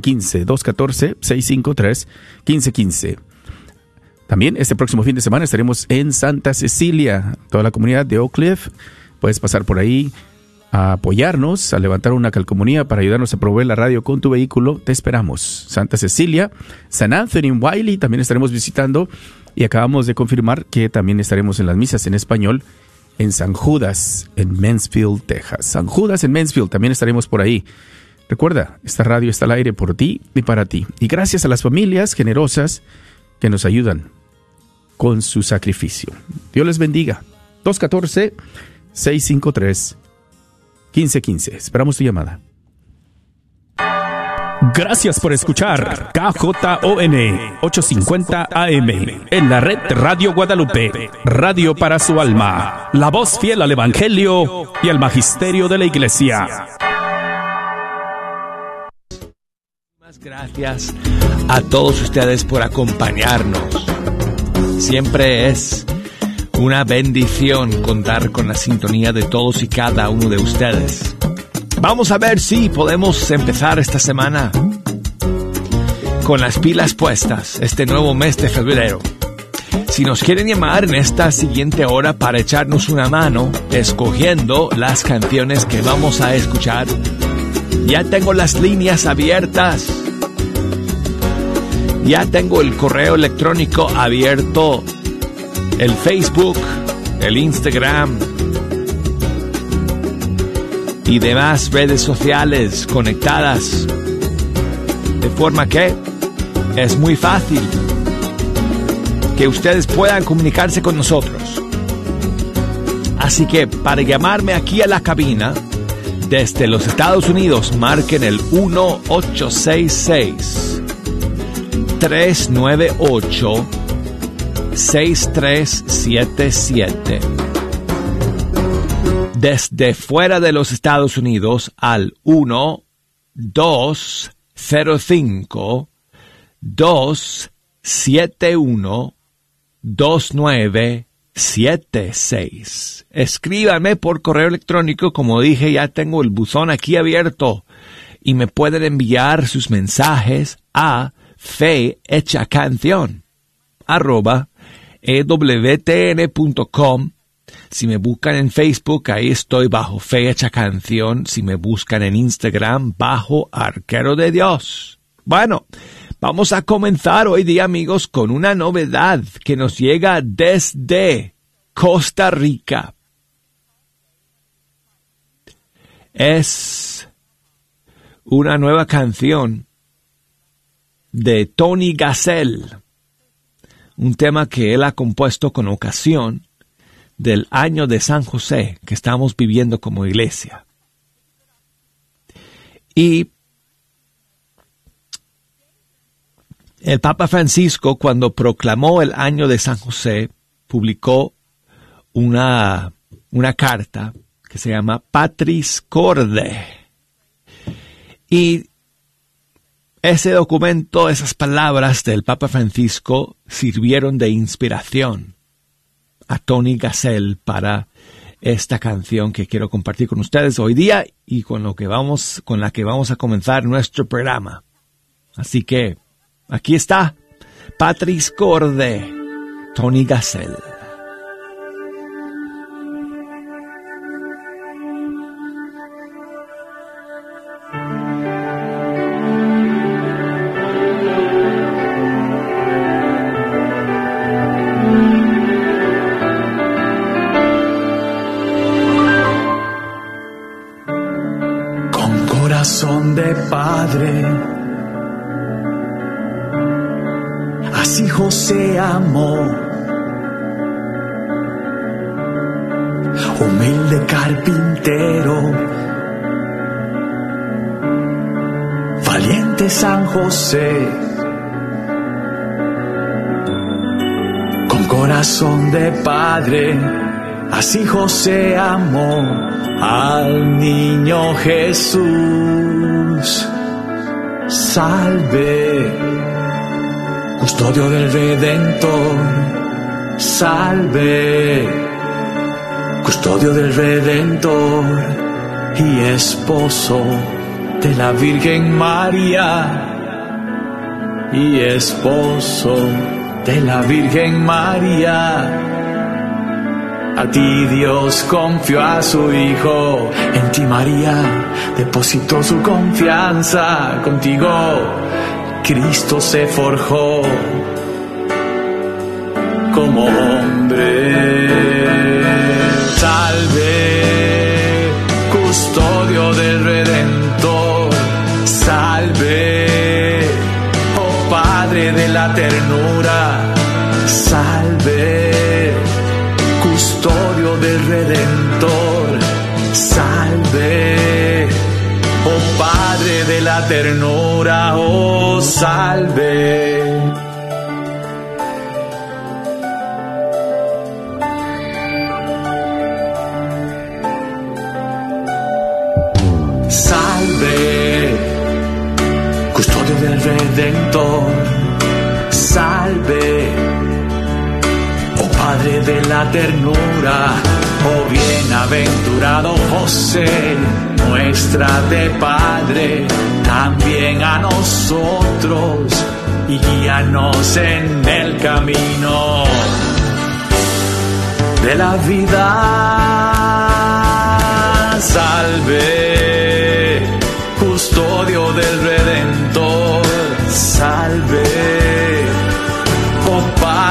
15 214 653 1515. También este próximo fin de semana estaremos en Santa Cecilia, toda la comunidad de Oak Cliff. Puedes pasar por ahí a apoyarnos, a levantar una calcomunía para ayudarnos a proveer la radio con tu vehículo. Te esperamos. Santa Cecilia, San Anthony, Wiley también estaremos visitando y acabamos de confirmar que también estaremos en las misas en español en San Judas, en Mansfield, Texas. San Judas en Mansfield, también estaremos por ahí. Recuerda, esta radio está al aire por ti y para ti. Y gracias a las familias generosas que nos ayudan con su sacrificio. Dios les bendiga. 214-653-1515. Esperamos tu llamada. Gracias por escuchar KJON 850 AM en la red Radio Guadalupe, radio para su alma, la voz fiel al Evangelio y al Magisterio de la Iglesia. Gracias a todos ustedes por acompañarnos. Siempre es una bendición contar con la sintonía de todos y cada uno de ustedes. Vamos a ver si podemos empezar esta semana con las pilas puestas este nuevo mes de febrero. Si nos quieren llamar en esta siguiente hora para echarnos una mano escogiendo las canciones que vamos a escuchar, ya tengo las líneas abiertas. Ya tengo el correo electrónico abierto, el Facebook, el Instagram y demás redes sociales conectadas. De forma que es muy fácil que ustedes puedan comunicarse con nosotros. Así que para llamarme aquí a la cabina, desde los Estados Unidos, marquen el 1866 398 6377. Desde fuera de los Estados Unidos al 1 205 271 2976. Escríbanme por correo electrónico, como dije, ya tengo el buzón aquí abierto y me pueden enviar sus mensajes a fe hecha canción arroba ewtn.com si me buscan en Facebook, ahí estoy bajo Fe Hecha Canción. Si me buscan en Instagram, bajo Arquero de Dios. Bueno, vamos a comenzar hoy día, amigos, con una novedad que nos llega desde Costa Rica. Es una nueva canción de Tony Gassel, un tema que él ha compuesto con ocasión del año de San José que estamos viviendo como iglesia. Y el Papa Francisco, cuando proclamó el año de San José, publicó una, una carta que se llama Patris Corde. Y ese documento, esas palabras del Papa Francisco sirvieron de inspiración a Tony Gassel para esta canción que quiero compartir con ustedes hoy día y con lo que vamos con la que vamos a comenzar nuestro programa. Así que aquí está Patrice Corde, Tony Gassel. José. Con corazón de padre. Así José amó al niño Jesús. Salve, custodio del Redentor. Salve, custodio del Redentor y esposo de la Virgen María y esposo de la Virgen María. A ti Dios confió a su Hijo, en ti María depositó su confianza, contigo Cristo se forjó como hombre. Salve, custodio del ternura, salve, custodio del Redentor, salve, oh Padre de la ternura, oh. Salve, de la ternura, oh bienaventurado José, muéstrate Padre también a nosotros y guíanos en el camino de la vida. Salve, custodio del Redentor, salve,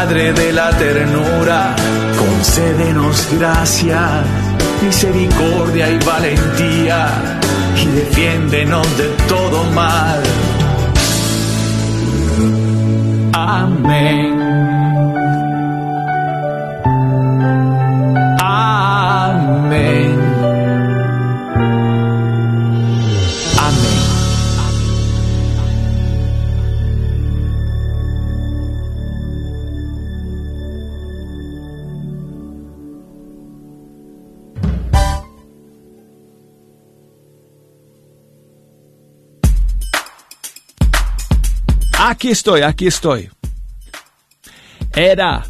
Padre de la ternura, concédenos gracia, misericordia y valentía, y defiéndenos de todo mal. Amén. Aquí estoy, aquí estoy. Era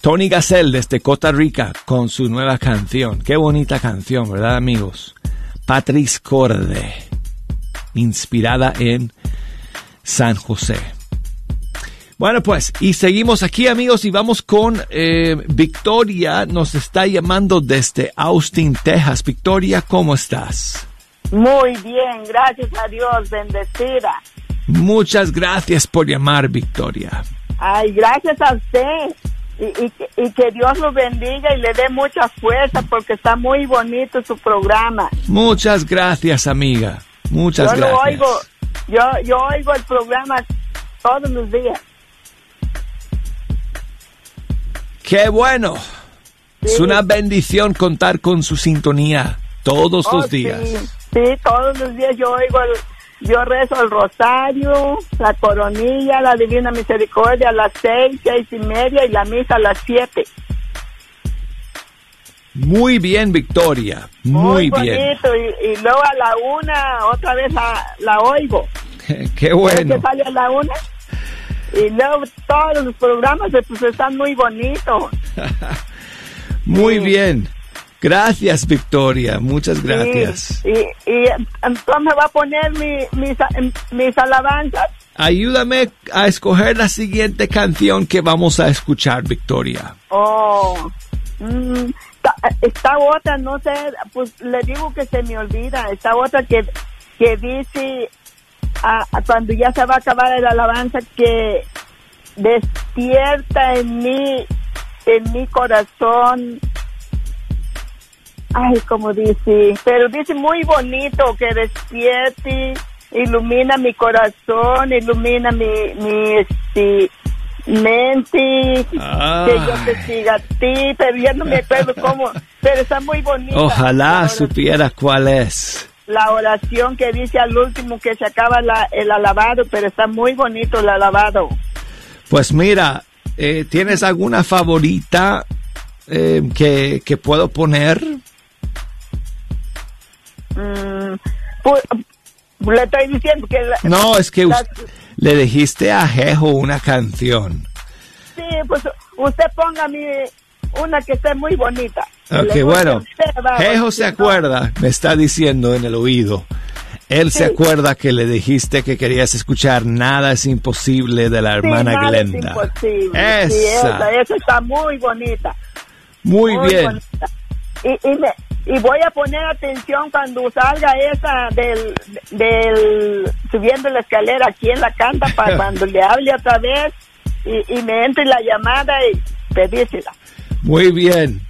Tony Gassel desde Costa Rica con su nueva canción. Qué bonita canción, ¿verdad, amigos? Patrice Corde, inspirada en San José. Bueno, pues, y seguimos aquí, amigos, y vamos con eh, Victoria. Nos está llamando desde Austin, Texas. Victoria, ¿cómo estás? Muy bien, gracias a Dios, bendecida. Muchas gracias por llamar, Victoria. Ay, gracias a usted. Y, y que- y que Dios lo bendiga y le dé mucha fuerza porque está muy bonito su programa. Muchas gracias, amiga. Muchas yo lo gracias. oigo, yo, yo oigo el programa todos los días. Qué bueno. Es una bendición contar con su sintonía todos Oh, los días. Sí, sí, todos los días yo oigo el, yo rezo el rosario, la coronilla, la divina misericordia a las seis, seis y media y la misa a las siete. Muy bien, Victoria. Muy, bien. bonito y, y luego a la una otra vez la, la oigo. Qué ¿Ves bueno. que sale a la una? Y luego todos los programas pues están muy bonitos. Muy Sí. bien. Gracias, Victoria. Muchas gracias. Y, y, y entonces va a poner mi, mis, mis alabanzas. Ayúdame a escoger la siguiente canción que vamos a escuchar, Victoria. Oh, mm, ta- esta otra, no sé, pues le digo que se me olvida. Esta otra que, que dice a- a cuando ya se va a acabar la alabanza que despierta en mí, en mi corazón. Ay, como dice, pero dice muy bonito que despierte, ilumina mi corazón, ilumina mi, mi, este, mente, que yo te siga a ti, pero ya no me acuerdo cómo, pero está muy bonita. Ojalá supiera cuál es. La oración que dice al último que se acaba la- el alabado, pero está muy bonito el alabado. Pues mira, eh, ¿tienes alguna favorita eh, que, que puedo poner? Mm, pues, le estoy diciendo que... la- No, es que la- le dijiste a Jejo una canción. Sí, pues usted ponga mi, una que esté muy bonita. Ok, bueno. Jejo se acuerda, me está diciendo en el oído. Él se Sí. acuerda que le dijiste que querías escuchar Nada es imposible de la Sí, hermana nada es Glenda. imposible. Sí, Esa. esa, está muy bonita. Muy bien. bonita. Y, y, me- y voy a poner atención cuando salga esa del, del subiendo la escalera aquí en la canta para cuando le hable otra vez y, y me entre la llamada y pedírsela. Muy bien.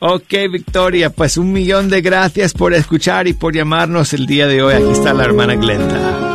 Ok, Victoria, pues un millón de gracias por escuchar y por llamarnos el día de hoy. Aquí está la hermana Glenda.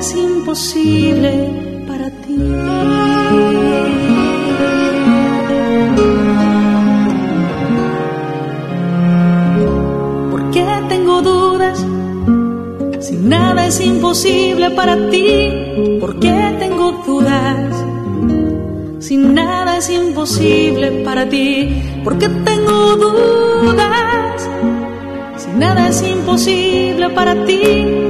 Es imposible para ti. ¿Por qué tengo dudas? Si nada es imposible para ti, ¿por qué tengo dudas? Si nada es imposible para ti, ¿por qué tengo dudas? Si nada es imposible para ti,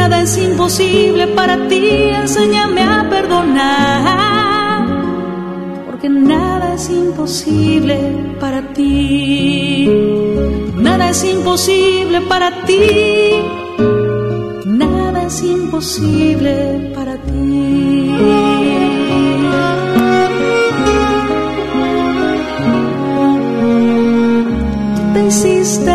nada es imposible para ti. Enséñame a perdonar, porque nada es imposible para ti. Nada es imposible para ti. Nada es imposible para ti. te hiciste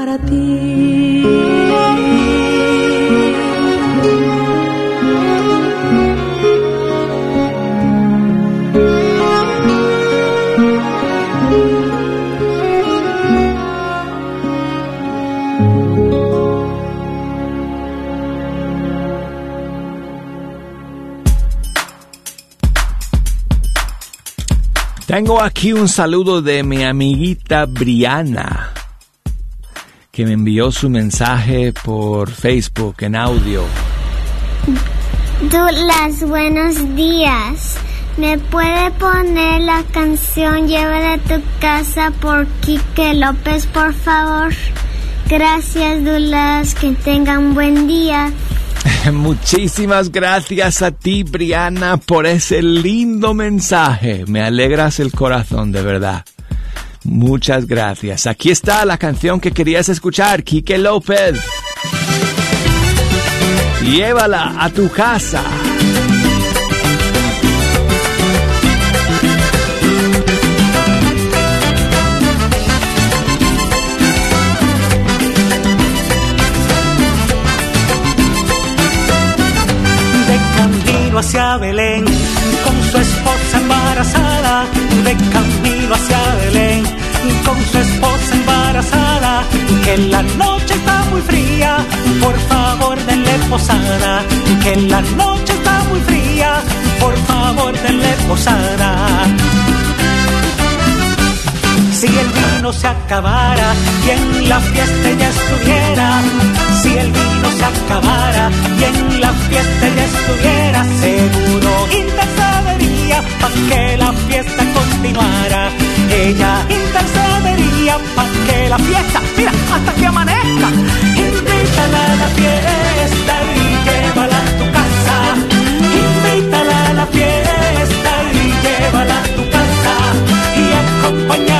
para ti. Tengo aquí un saludo de mi amiguita Briana que me envió su mensaje por Facebook en audio. Douglas, buenos días. ¿Me puede poner la canción Llévala a tu casa por Quique López, por favor? Gracias, Douglas. Que tengan buen día. Muchísimas gracias a ti, Briana, por ese lindo mensaje. Me alegras el corazón, de verdad. Muchas gracias. Aquí está la canción que querías escuchar, Quique López. Llévala a tu casa. hacia Belén con su esposa embarazada, de camino hacia Belén con su esposa embarazada, que la noche está muy fría, por favor denle posada, que la noche está muy fría, por favor denle posada. Si el vino se acabara y en la fiesta ya estuviera, si el vino se acabara y en la fiesta ya estuviera, seguro intercedería para que la fiesta continuara. Ella intercedería para que la fiesta, mira, hasta que amanezca, invítala a la fiesta y llévala a tu casa, invítala a la fiesta y llévala a tu casa. Y acompañada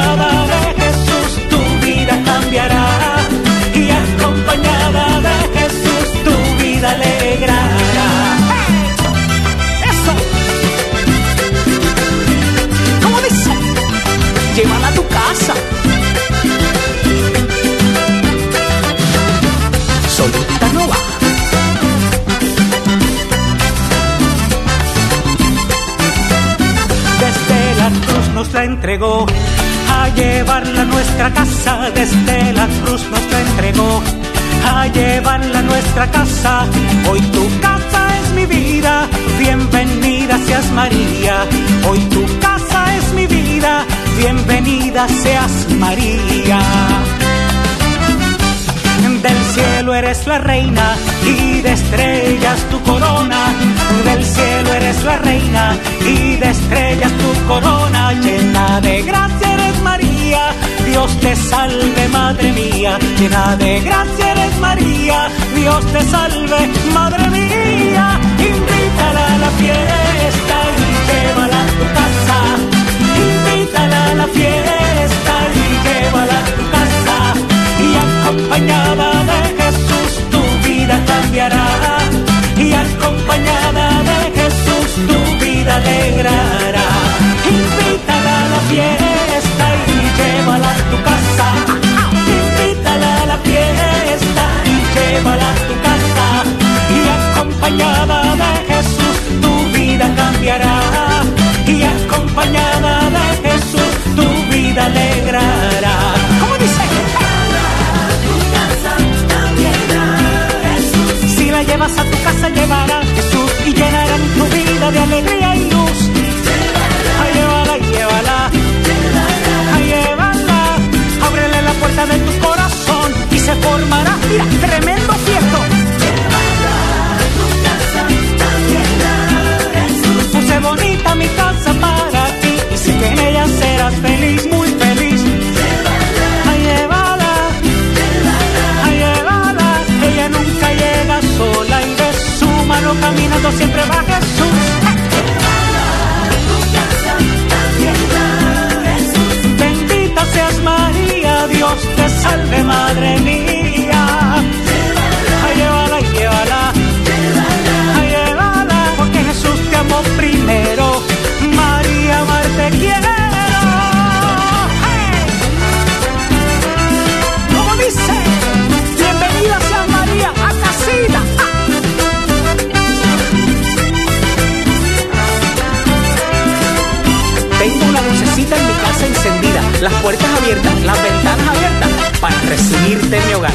a llevarla a nuestra casa. Desde la cruz nos la entregó a llevarla a nuestra casa. Hoy tu casa es mi vida, bienvenida seas María. Hoy tu casa es mi vida, bienvenida seas María. Del cielo eres la reina y de estrellas tu corona. Del cielo eres la reina y de estrellas tu corona. Llena de gracia eres María, Dios te salve Madre mía. Llena de gracia eres María, Dios te salve Madre mía. Invítala a la fiesta y llévala a tu casa. Invítala a la fiesta y llévala a tu casa y acompañada de Jesús tu vida cambiará y acompañada tu vida alegrará. Invítala a la fiesta y llévala a tu casa. Invítala a la fiesta y llévala a tu casa y acompañada de Jesús tu vida cambiará y acompañada de Jesús tu vida alegrará. ¿Cómo dice? Si la llevas a tu casa llevará Jesús y llenarán de alegría y luz. Ay, llévala, llévala, ay, llévala. Ábrele la puerta de tu corazón y se formará, mira, tremendo fiesto. Puse bonita mi casa para ti y sé que en ella serás feliz, muy feliz. Ay, llévala, ay, llévala. Ella nunca llega sola y de su mano caminando siempre va Jesús. Salve, Madre mía. Ay, llévala, llévala. Ay, llévala, porque Jesús te amó primero. María, amarte quiero. ¡Hey! ¿Cómo dice? Bienvenida seas María a casita. Tengo una lucecita en mi casa encendida, las puertas abiertas, las ventanas abiertas para recibirte en mi hogar.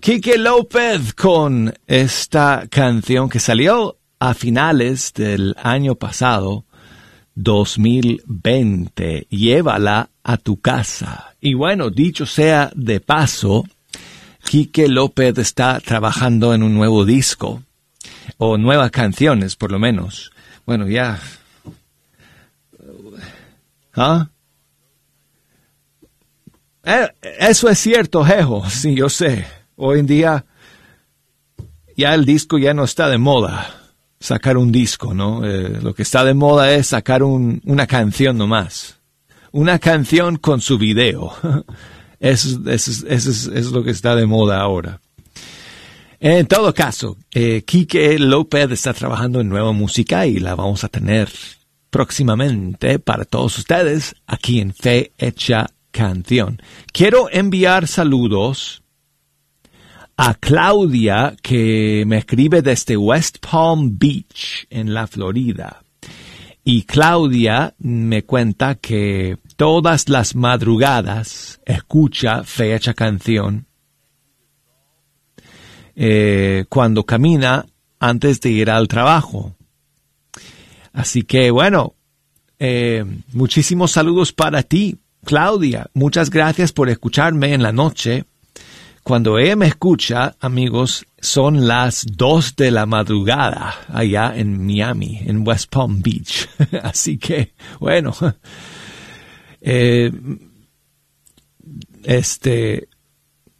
Quique López con esta canción que salió a finales del año pasado, 2020. Llévala a tu casa. Y bueno, dicho sea de paso, Quique López está trabajando en un nuevo disco, o nuevas canciones por lo menos. Bueno, ya. ¿Ah? Eh, eso es cierto, Jejo, sí, yo sé. Hoy en día ya el disco ya no está de moda, sacar un disco, ¿no? Eh, lo que está de moda es sacar una canción nomás. Una canción con su video. eso, es, lo que está de moda ahora. En todo caso, eh, Quique López está trabajando en nueva música y la vamos a tener próximamente para todos ustedes aquí en Fe Hecha Canción. Quiero enviar saludos a Claudia que me escribe desde West Palm Beach en la Florida. Y Claudia me cuenta que todas las madrugadas escucha Fecha Canción eh, cuando camina antes de ir al trabajo. Así que bueno, eh, muchísimos saludos para ti, Claudia. Muchas gracias por escucharme en la noche cuando ella me escucha, amigos, son las dos de la madrugada allá en Miami, en West Palm Beach. Así que, bueno, eh, este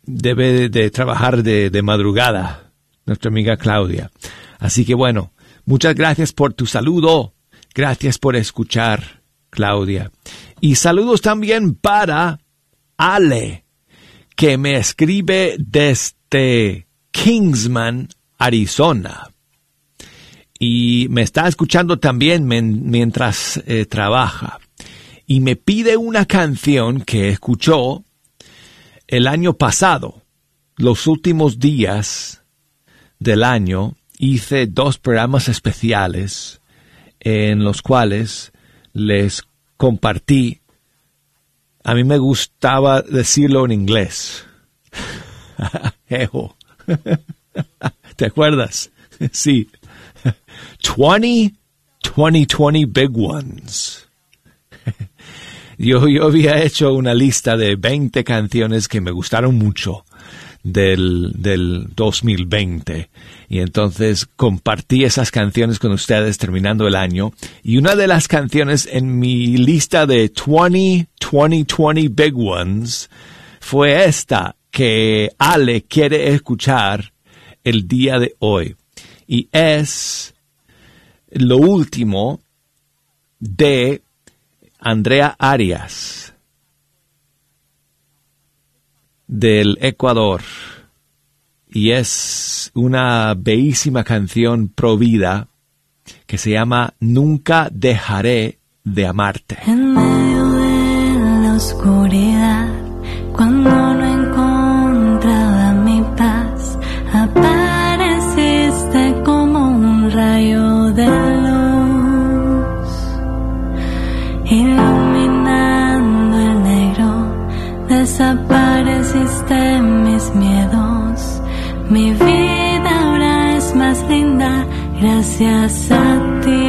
debe de trabajar de madrugada, nuestra amiga Claudia. Así que bueno, muchas gracias por tu saludo. Gracias por escuchar, Claudia. Y saludos también para Ale que me escribe desde Kingsman, Arizona. Y me está escuchando también mientras eh, trabaja. Y me pide una canción que escuchó el año pasado. Los últimos días del año hice dos programas especiales en los cuales les compartí a mí me gustaba decirlo en inglés. ¿Te acuerdas? Sí. 20, 20, 20 big ones. Yo, yo había hecho una lista de 20 canciones que me gustaron mucho del, del 2020. Y entonces compartí esas canciones con ustedes terminando el año. Y una de las canciones en mi lista de 20, 20, 20 Big Ones fue esta que Ale quiere escuchar el día de hoy. Y es lo último de Andrea Arias del Ecuador y es una bellísima canción pro vida que se llama Nunca dejaré de amarte. En medio de la oscuridad, cuando gracias a ti.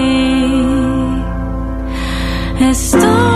Estoy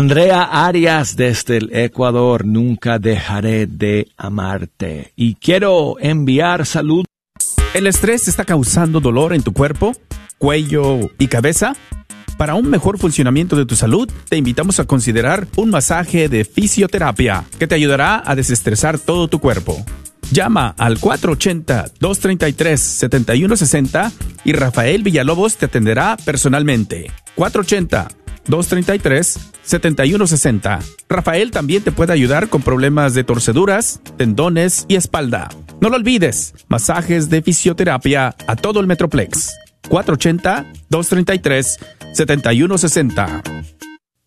Andrea Arias desde el Ecuador, nunca dejaré de amarte. Y quiero enviar salud. ¿El estrés está causando dolor en tu cuerpo, cuello y cabeza? Para un mejor funcionamiento de tu salud, te invitamos a considerar un masaje de fisioterapia que te ayudará a desestresar todo tu cuerpo. Llama al 480-233-7160 y Rafael Villalobos te atenderá personalmente. 480-233-7160. Rafael también te puede ayudar con problemas de torceduras, tendones y espalda. No lo olvides, masajes de fisioterapia a todo el Metroplex. 480-233-7160.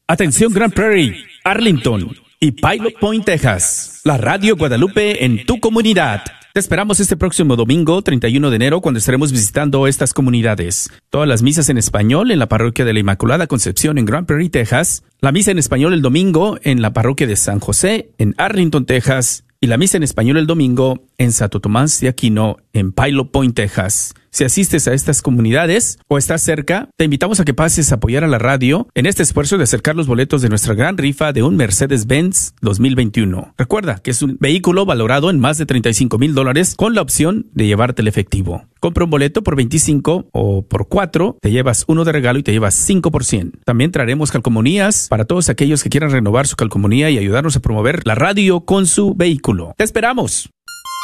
Atención Grand Prairie, Arlington y Pilot Point, Texas. La Radio Guadalupe en tu comunidad. Te esperamos este próximo domingo, 31 de enero, cuando estaremos visitando estas comunidades. Todas las misas en español en la parroquia de la Inmaculada Concepción en Grand Prairie, Texas. La misa en español el domingo en la parroquia de San José en Arlington, Texas. Y la misa en español el domingo en Santo Tomás de Aquino en Pilot Point, Texas. Si asistes a estas comunidades o estás cerca, te invitamos a que pases a apoyar a la radio en este esfuerzo de acercar los boletos de nuestra gran rifa de un Mercedes-Benz 2021. Recuerda que es un vehículo valorado en más de 35 mil dólares con la opción de llevarte el efectivo. Compra un boleto por 25 o por 4, te llevas uno de regalo y te llevas 5%. También traeremos calcomanías para todos aquellos que quieran renovar su calcomanía y ayudarnos a promover la radio con su vehículo. ¡Te esperamos!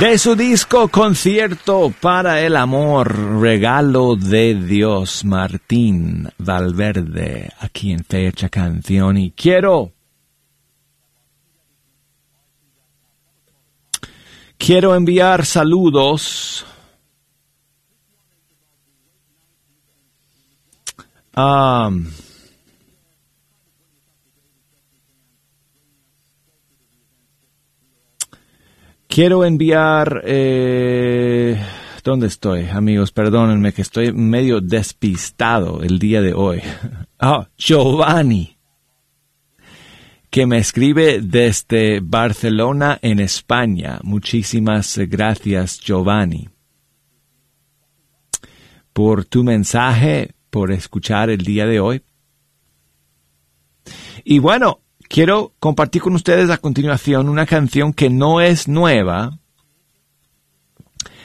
De su disco Concierto para el Amor, regalo de Dios, Martín Valverde, aquí en Fecha Canción. Y quiero, quiero enviar saludos. Quiero enviar... Eh, ¿Dónde estoy, amigos? Perdónenme que estoy medio despistado el día de hoy. Ah, Giovanni, que me escribe desde Barcelona, en España. Muchísimas gracias, Giovanni, por tu mensaje, por escuchar el día de hoy. Y bueno, quiero compartir con ustedes a continuación una canción que no es nueva.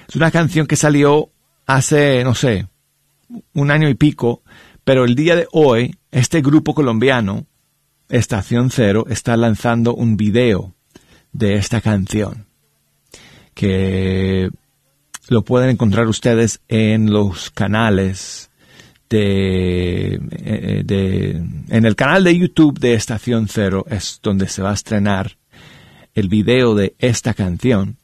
Es una canción que salió hace, no sé, un año y pico, pero el día de hoy, este grupo colombiano, Estación Cero, está lanzando un video de esta canción que lo pueden encontrar ustedes en los canales de, eh, de, en el canal de YouTube de Estación Cero es donde se va a estrenar el video de esta canción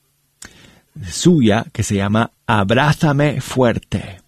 suya que se llama Abrázame fuerte.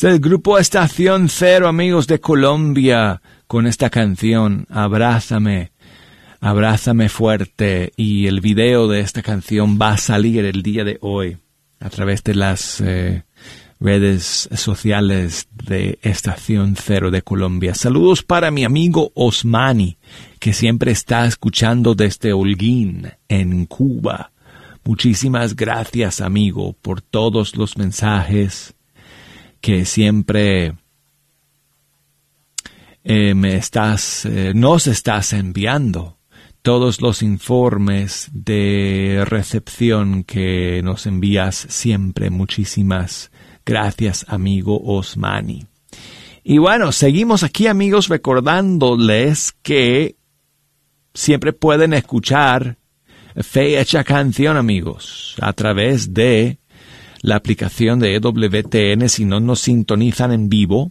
Es el grupo Estación Cero, amigos de Colombia, con esta canción, Abrázame, Abrázame fuerte. Y el video de esta canción va a salir el día de hoy a través de las eh, redes sociales de Estación Cero de Colombia. Saludos para mi amigo Osmani, que siempre está escuchando desde Holguín, en Cuba. Muchísimas gracias, amigo, por todos los mensajes que siempre eh, me estás, eh, nos estás enviando todos los informes de recepción que nos envías siempre. Muchísimas gracias, amigo Osmani. Y bueno, seguimos aquí, amigos, recordándoles que siempre pueden escuchar Fe Hecha Canción, amigos, a través de la aplicación de EWTN si no nos sintonizan en vivo.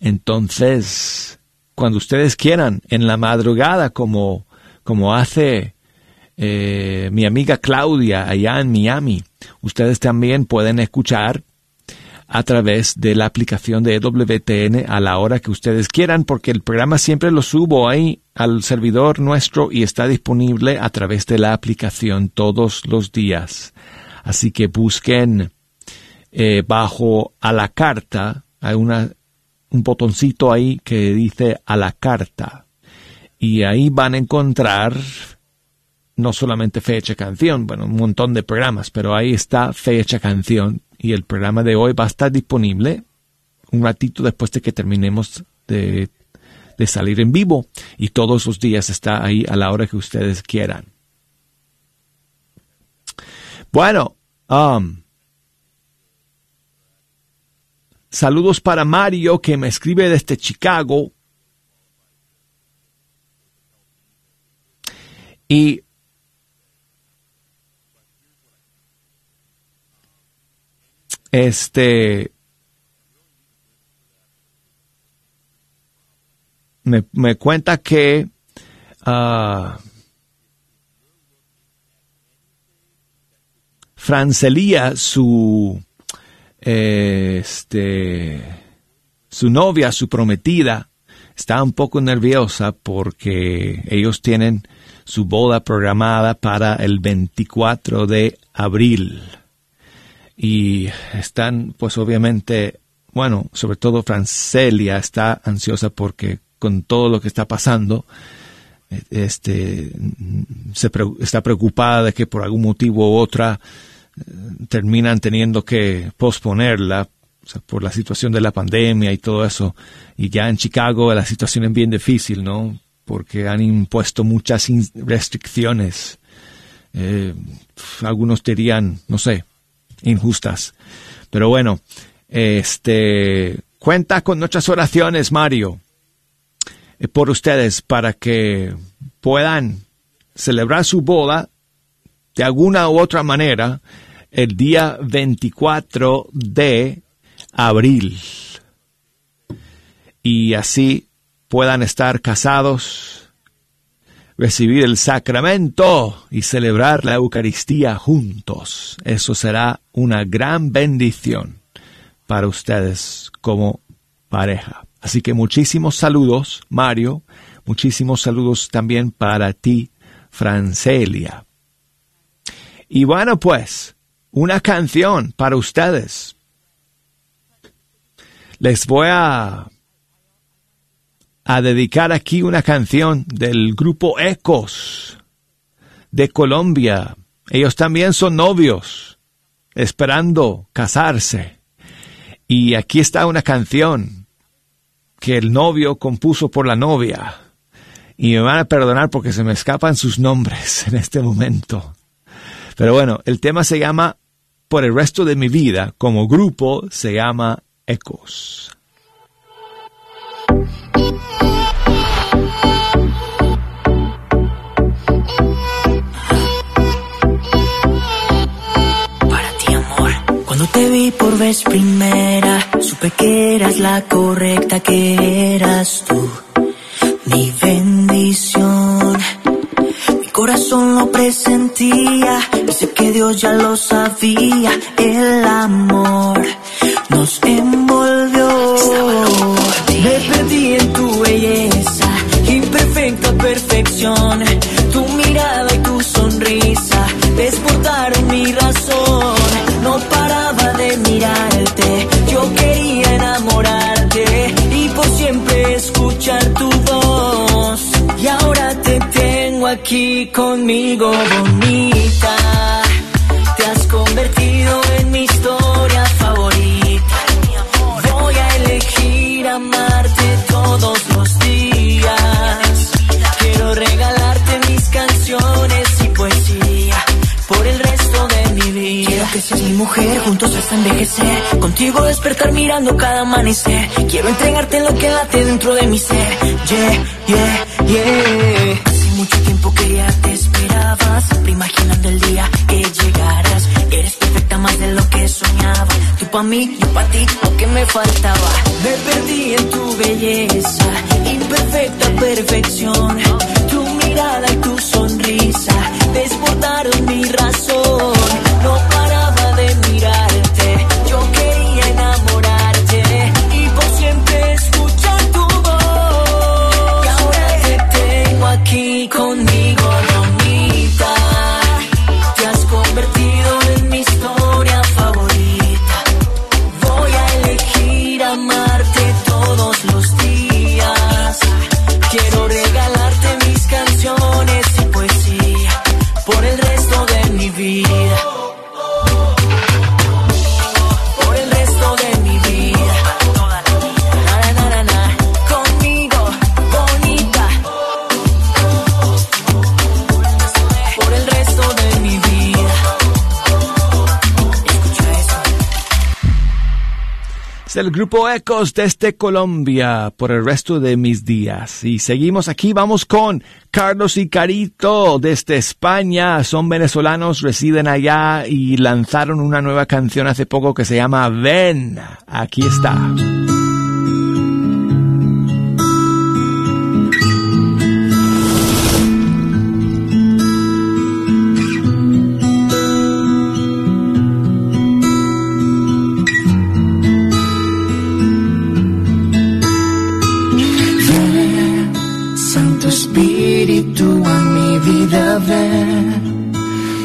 Entonces, cuando ustedes quieran, en la madrugada, como, como hace eh, mi amiga Claudia allá en Miami, ustedes también pueden escuchar a través de la aplicación de WTN a la hora que ustedes quieran, porque el programa siempre lo subo ahí al servidor nuestro y está disponible a través de la aplicación todos los días. Así que busquen eh, bajo a la carta, hay una, un botoncito ahí que dice a la carta. Y ahí van a encontrar no solamente fecha canción, bueno, un montón de programas, pero ahí está fecha canción y el programa de hoy va a estar disponible un ratito después de que terminemos de, de salir en vivo y todos los días está ahí a la hora que ustedes quieran. Bueno, um, saludos para Mario que me escribe desde Chicago. Y Este. Me, cuenta que. Uh, Francelia, su. Este. Su novia, su prometida, está un poco nerviosa porque ellos tienen su boda programada para el 24 de abril y están pues obviamente, bueno, sobre todo Francelia está ansiosa porque con todo lo que está pasando, este, se está preocupada de que por algún motivo u otra terminan teniendo que posponerla por la situación de la pandemia y todo eso. Y ya en Chicago la situación es bien difícil, ¿no? Porque han impuesto muchas restricciones. Eh, algunos dirían, no sé, injustas. Pero bueno, este cuenta con nuestras oraciones, Mario, eh, por ustedes para que puedan celebrar su boda de alguna u otra manera el día 24 de abril. Y así puedan estar casados recibir el sacramento y celebrar la Eucaristía juntos. Eso será una gran bendición para ustedes como pareja. Así que muchísimos saludos, Mario. Muchísimos saludos también para ti, Francelia. Y bueno, pues, una canción para ustedes. Les voy a a dedicar aquí una canción del grupo Ecos de Colombia. Ellos también son novios, esperando casarse. Y aquí está una canción que el novio compuso por la novia. Y me van a perdonar porque se me escapan sus nombres en este momento. Pero bueno, el tema se llama Por el resto de mi vida. Como grupo se llama Ecos. Cuando te vi por vez primera, supe que eras la correcta, que eras tú, mi bendición. Mi corazón lo presentía, y sé que Dios ya lo sabía, el amor nos envolvió. Me perdí en tu belleza, imperfecta perfección, tu mirada y tu sonrisa desbordaron mi razón. Aquí conmigo, bonita. Te has convertido en mi historia favorita. Voy a elegir amarte todos los días. Quiero regalarte mis canciones y poesía por el resto de mi vida. Quiero que seas mi mujer, juntos hasta envejecer. Contigo despertar mirando cada amanecer. Quiero entregarte lo que late dentro de mi ser. Yeah, yeah, yeah. Siempre imaginando el día que llegaras. Eres perfecta más de lo que soñaba. Tú pa' mí, yo pa' ti, lo que me faltaba. Me perdí en tu belleza, imperfecta perfección. Tu mirada y tu sonrisa desbordaron mi razón. Grupo Ecos desde Colombia por el resto de mis días. Y seguimos aquí, vamos con Carlos y Carito desde España. Son venezolanos, residen allá y lanzaron una nueva canción hace poco que se llama Ven. Aquí está.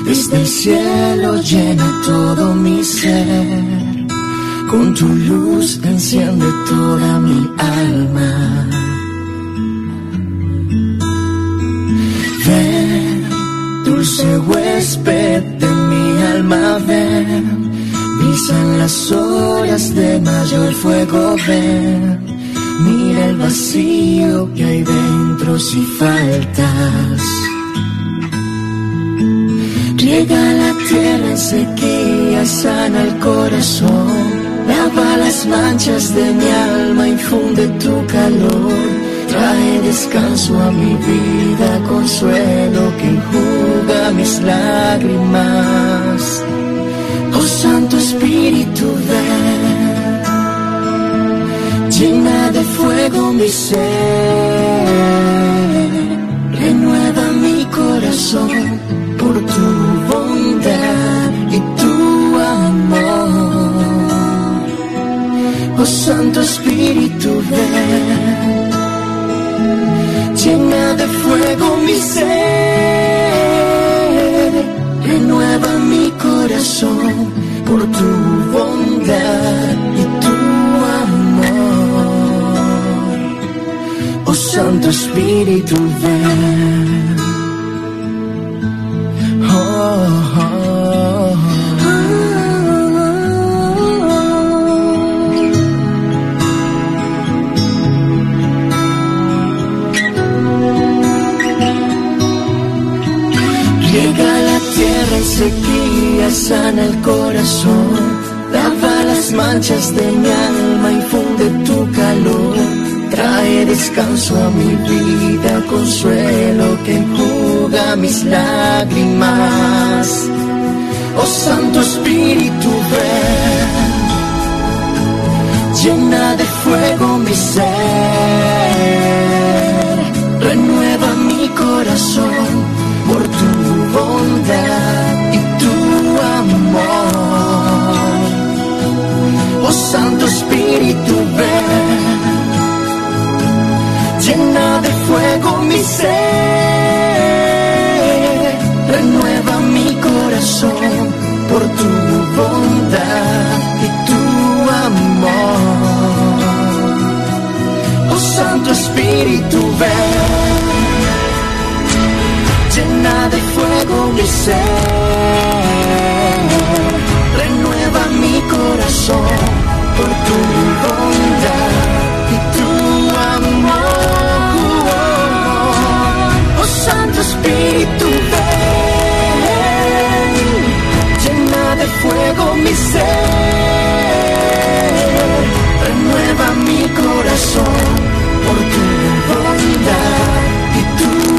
Desde el cielo llena todo mi ser. Con tu luz enciende toda mi alma. Ven, dulce huésped de mi alma, ven. Visan las horas de mayor fuego, ven. El vacío que hay dentro si faltas. Llega la tierra en sequía, sana el corazón, lava las manchas de mi alma, infunde tu calor, trae descanso a mi vida, consuelo que enjuga mis lágrimas. Oh Santo Espíritu, ven, llena de fuego mi ser, renueva mi corazón por tu bondad y tu amor. Oh Santo Espíritu, ven, llena de fuego mi ser, renueva mi corazón por tu bondad y tu Santo Espíritu, ven. Llega la tierra en sequía, sana el corazón, lava las manchas de mi alma, infunde tu calor, trae descanso a mi vida, consuelo que enjuga mis lágrimas. Oh Santo Espíritu, ven, llena de fuego mi ser, llena de fuego mi ser, renueva mi corazón por tu bondad y tu amor. Oh Santo Espíritu, ven. Llena de fuego mi ser, renueva mi corazón por tu bondad mi corazón por tu bondad y tu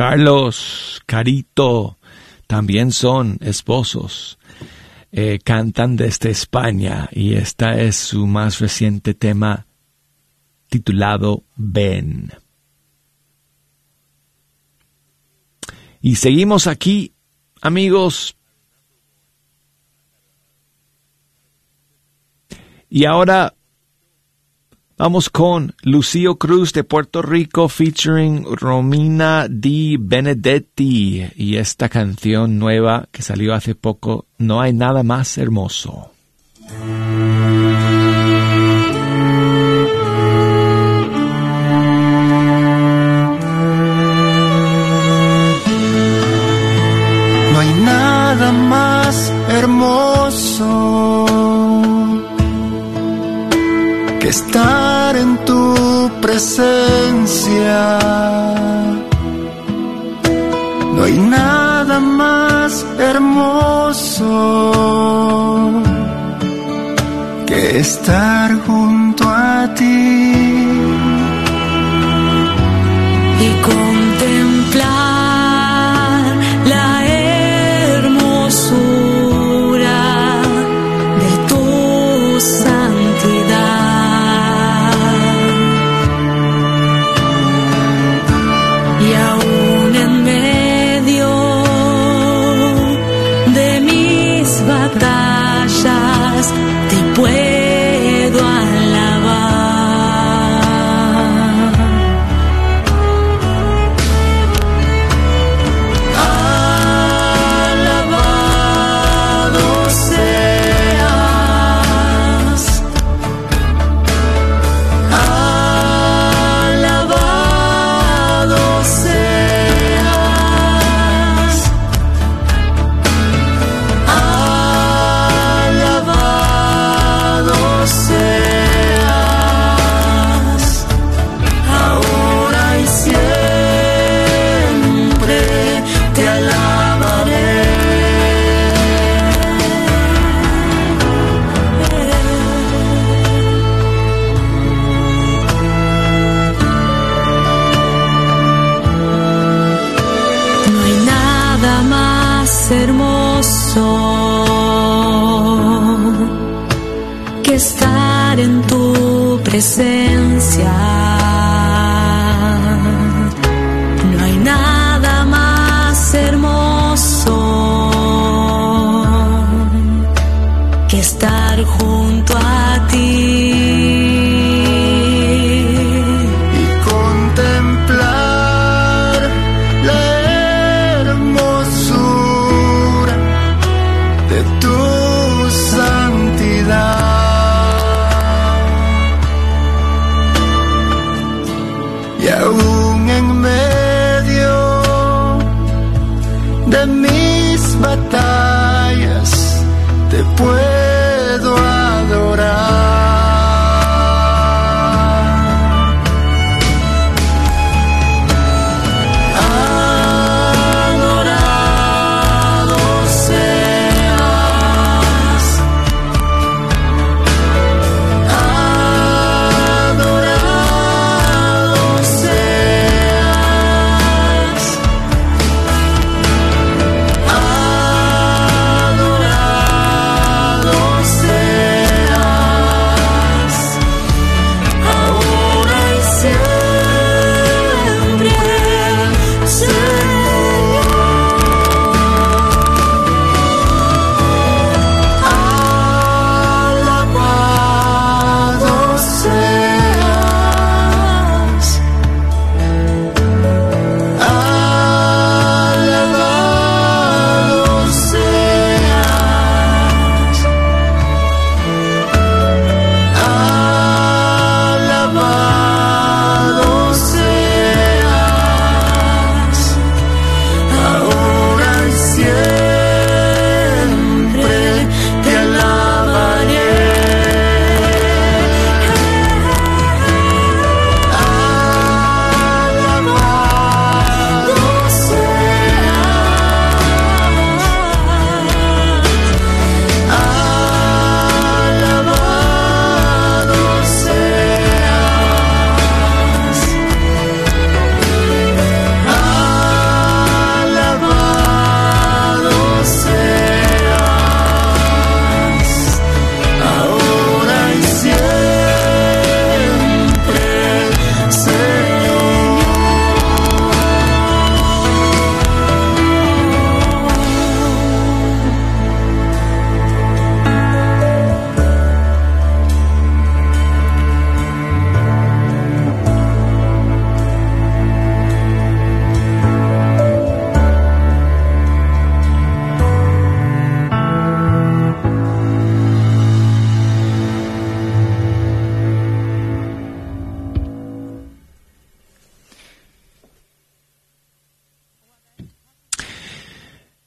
Carlos, Carito, también son esposos. Eh, cantan desde España y esta es su más reciente tema titulado Ven. Y seguimos aquí, amigos. Y ahora Vamos con Lucio Cruz de Puerto Rico featuring Romina Di Benedetti y esta canción nueva que salió hace poco, No hay nada más hermoso. No hay nada más hermoso estar en tu presencia. No hay nada más hermoso que estar junto a ti.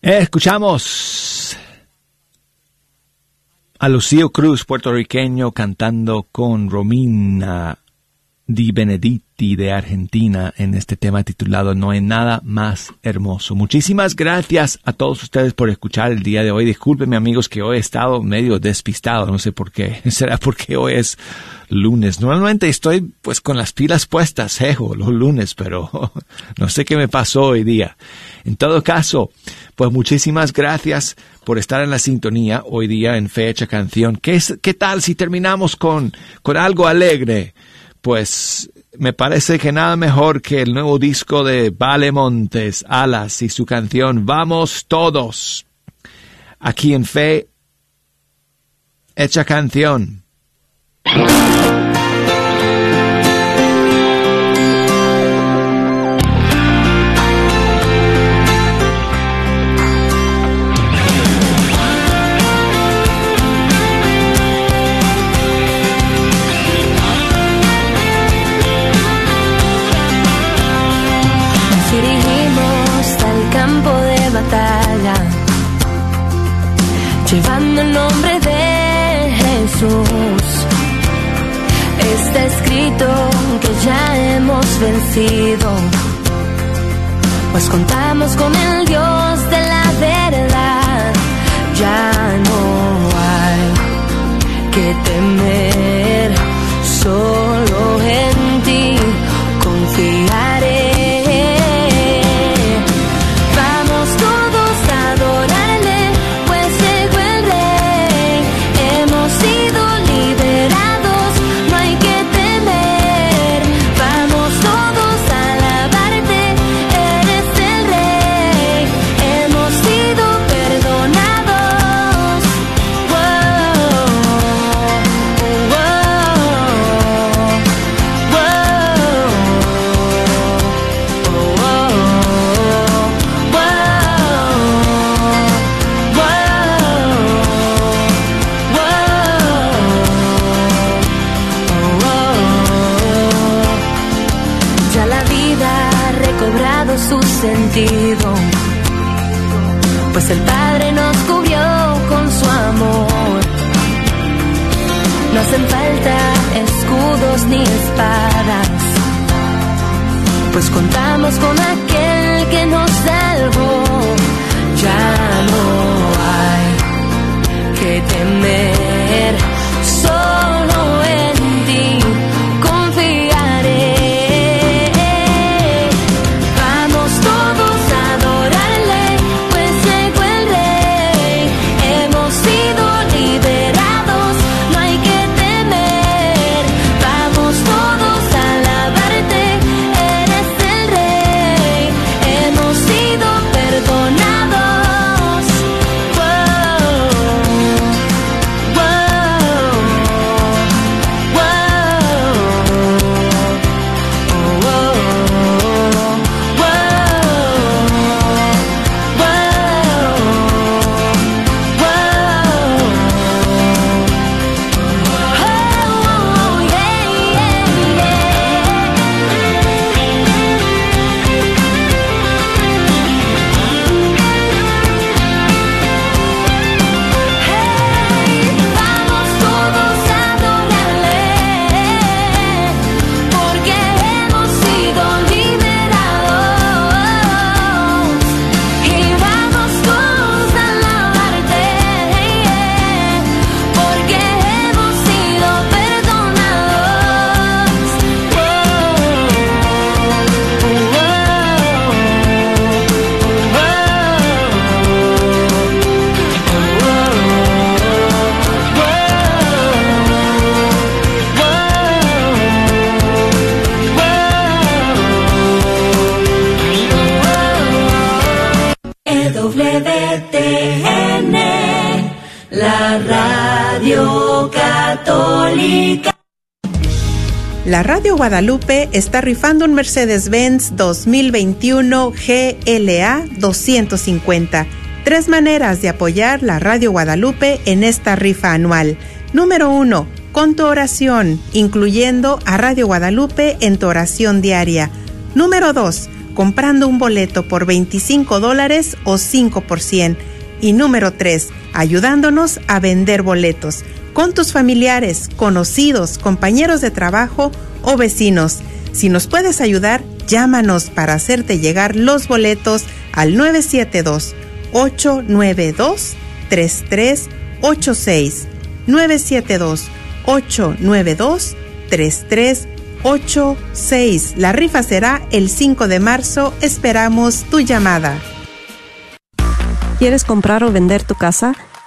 Escuchamos a Lucio Cruz, puertorriqueño, cantando con Romina. Di Benedetti de Argentina en este tema titulado No hay nada más hermoso. Muchísimas gracias a todos ustedes por escuchar el día de hoy. Discúlpenme amigos que hoy he estado medio despistado, no sé por qué. Será porque hoy es lunes. Normalmente estoy pues con las pilas puestas, jejo, los lunes, pero no sé qué me pasó hoy día. En todo caso, pues muchísimas gracias por estar en la sintonía hoy día en Fecha Canción. ¿Qué, es, qué tal si terminamos con, con algo alegre? Pues me parece que nada mejor que el nuevo disco de Vale Montes, Alas, y su canción Vamos Todos. Aquí en Fe, hecha canción. Vencido, pues contamos con el Dios de la verdad. Ya no hay que temer, Guadalupe está rifando un Mercedes-Benz 2021 GLA 250. Tres maneras de apoyar la Radio Guadalupe en esta rifa anual. Número uno, con tu oración, incluyendo a Radio Guadalupe en tu oración diaria. Número dos, comprando un boleto por 25 dólares o 5 por 100. Y número 3, ayudándonos a vender boletos con tus familiares, conocidos, compañeros de trabajo o vecinos. Si nos puedes ayudar, llámanos para hacerte llegar los boletos al 972 892 3386 972 892 3386 La rifa será el 5 de marzo. Esperamos tu llamada. ¿Quieres comprar o vender tu casa?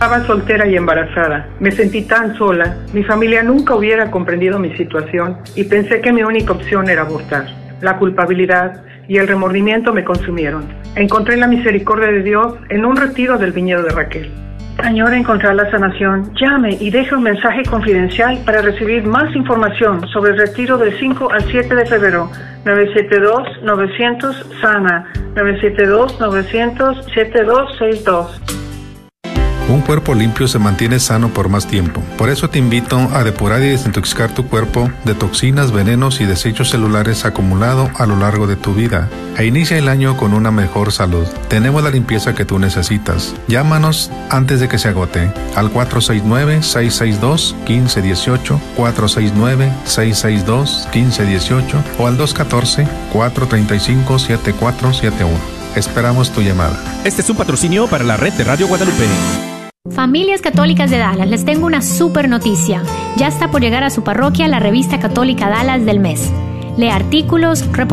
Estaba soltera y embarazada. Me sentí tan sola. Mi familia nunca hubiera comprendido mi situación y pensé que mi única opción era abortar. La culpabilidad y el remordimiento me consumieron. Encontré la misericordia de Dios en un retiro del viñedo de Raquel. Señora, encontrar la sanación, llame y deje un mensaje confidencial para recibir más información sobre el retiro del 5 al 7 de febrero. 972-900-SANA. 972-900-7262. Un cuerpo limpio se mantiene sano por más tiempo. Por eso te invito a depurar y desintoxicar tu cuerpo de toxinas, venenos y desechos celulares acumulados a lo largo de tu vida. E inicia el año con una mejor salud. Tenemos la limpieza que tú necesitas. Llámanos antes de que se agote al 469-662-1518, 469-662-1518 o al 214-435-7471. Esperamos tu llamada. Este es un patrocinio para la red de Radio Guadalupe. Familias Católicas de Dallas, les tengo una super noticia. Ya está por llegar a su parroquia la revista católica Dallas del mes. Lee artículos, reportajes